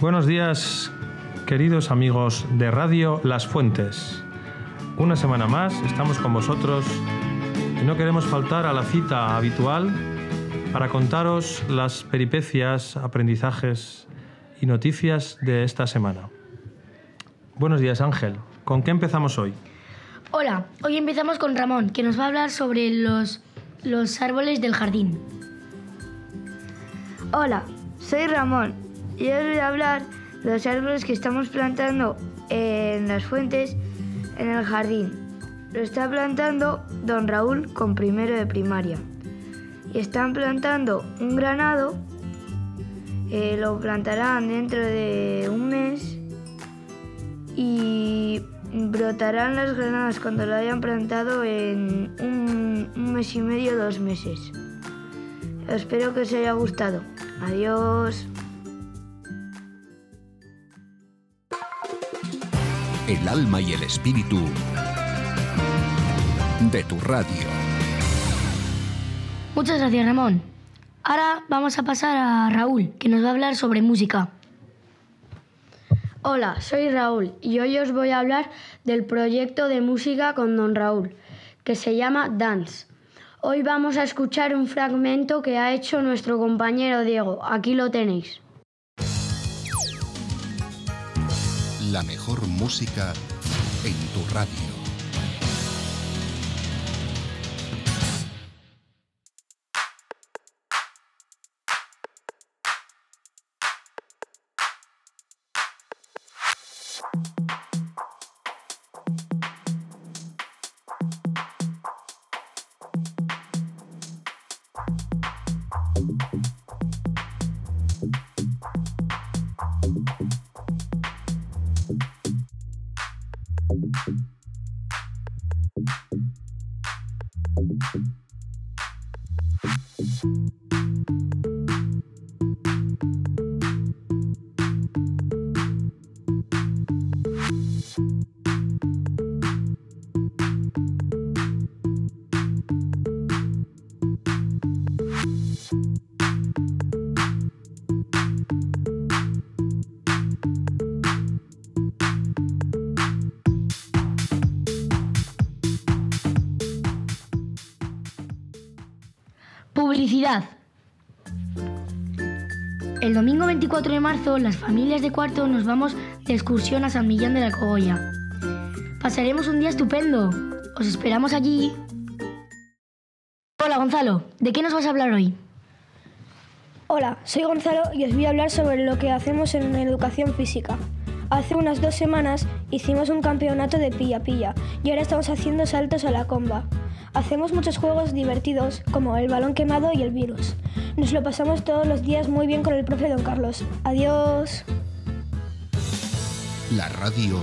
Buenos días, queridos amigos de Radio Las Fuentes. Una semana más estamos con vosotros y no queremos faltar a la cita habitual para contaros las peripecias, aprendizajes y noticias de esta semana. Buenos días Ángel, ¿con qué empezamos hoy? Hola, hoy empezamos con Ramón, que nos va a hablar sobre los, los árboles del jardín. Hola, soy Ramón y os voy a hablar de los árboles que estamos plantando en las fuentes en el jardín. Lo está plantando don Raúl con primero de primaria. Y están plantando un granado, eh, lo plantarán dentro de un mes y brotarán las granadas cuando lo hayan plantado en un, un mes y medio, dos meses. Espero que os haya gustado. Adiós. El alma y el espíritu de tu radio. Muchas gracias, Ramón. Ahora vamos a pasar a Raúl, que nos va a hablar sobre música. Hola, soy Raúl y hoy os voy a hablar del proyecto de música con don Raúl, que se llama Dance. Hoy vamos a escuchar un fragmento que ha hecho nuestro compañero Diego. Aquí lo tenéis. La mejor música en tu radio. Publicidad. El domingo 24 de marzo, las familias de cuarto nos vamos de excursión a San Millán de la Cogolla. Pasaremos un día estupendo. Os esperamos allí. Hola Gonzalo, ¿de qué nos vas a hablar hoy? Hola, soy Gonzalo y os voy a hablar sobre lo que hacemos en educación física. Hace unas dos semanas hicimos un campeonato de pilla-pilla y ahora estamos haciendo saltos a la comba. Hacemos muchos juegos divertidos como el balón quemado y el virus. Nos lo pasamos todos los días muy bien con el profe Don Carlos. Adiós. La radio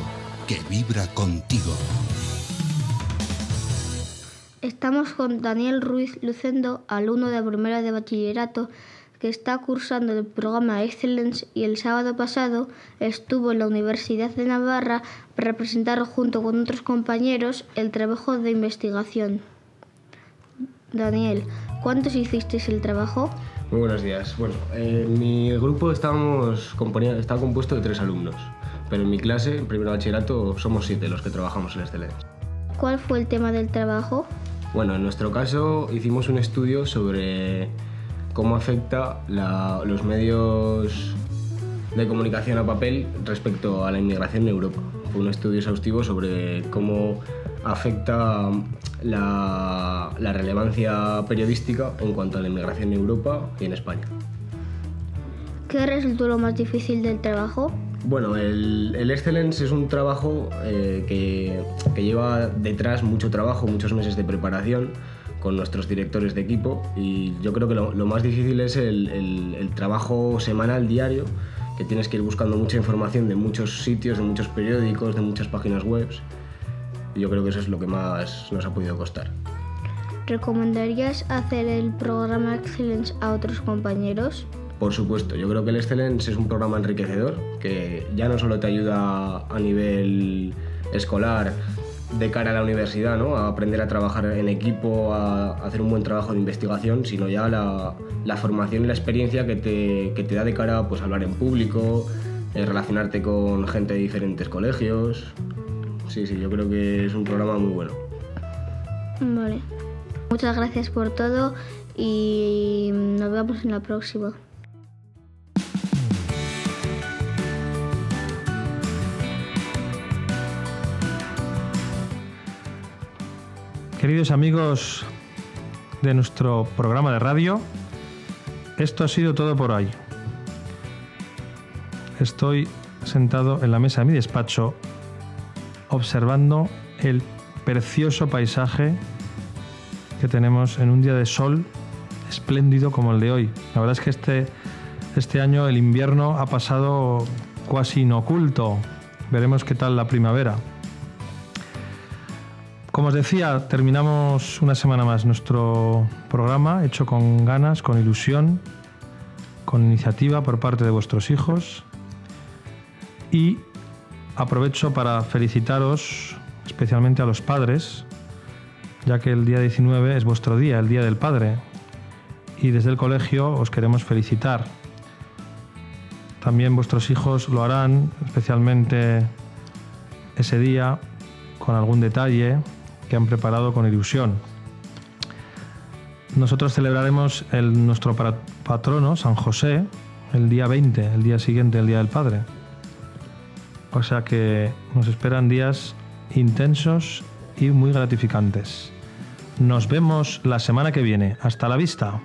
que vibra contigo. Estamos con Daniel Ruiz Lucendo, alumno de primera de bachillerato que está cursando el programa Excellence y el sábado pasado estuvo en la Universidad de Navarra para presentar junto con otros compañeros el trabajo de investigación. Daniel, ¿cuántos hicisteis el trabajo? Muy buenos días. Bueno, en mi grupo estábamos estaba compuesto de tres alumnos, pero en mi clase, en primer bachillerato, somos siete los que trabajamos en Excellence. ¿Cuál fue el tema del trabajo? Bueno, en nuestro caso hicimos un estudio sobre cómo afecta la- los medios de comunicación a papel respecto a la inmigración en Europa. Fue un estudio exhaustivo sobre cómo afecta la, la relevancia periodística en cuanto a la inmigración en Europa y en España. ¿Qué resultó lo más difícil del trabajo? Bueno, el, el Excellence es un trabajo eh, que, que lleva detrás mucho trabajo, muchos meses de preparación con nuestros directores de equipo y yo creo que lo, lo más difícil es el, el- el trabajo semanal diario, que tienes que ir buscando mucha información de muchos sitios, de muchos periódicos, de muchas páginas web yo creo que eso es lo que más nos ha podido costar. ¿Recomendarías hacer el programa Excellence a otros compañeros? Por supuesto, yo creo que el Excellence es un programa enriquecedor que ya no solo te ayuda a nivel escolar de cara a la universidad, ¿no? a aprender a trabajar en equipo, a hacer un buen trabajo de investigación, sino ya la, la formación y la experiencia que te, que te da de cara pues, a hablar en público, eh, relacionarte con gente de diferentes colegios. Sí, sí, yo creo que es un programa muy bueno. Vale. Muchas gracias por todo y nos vemos en la próxima. Queridos amigos de nuestro programa de radio, esto ha sido todo por hoy. Estoy sentado en la mesa de mi despacho observando el precioso paisaje que tenemos en un día de sol espléndido como el de hoy. La verdad es que este, este año el invierno ha pasado casi inoculto. Veremos qué tal la primavera. Como os decía, terminamos una semana más nuestro programa, hecho con ganas, con ilusión, con iniciativa por parte de vuestros hijos. Y aprovecho para felicitaros especialmente a los padres, ya que el día 19 es vuestro día, el Día del Padre. Y desde el colegio os queremos felicitar. También vuestros hijos lo harán, especialmente ese día, con algún detalle que han preparado con ilusión. Nosotros celebraremos el, nuestro patrono, San José, el día 20, el día siguiente, el Día del Padre. O sea que nos esperan días intensos y muy gratificantes. Nos vemos la semana que viene. Hasta la vista.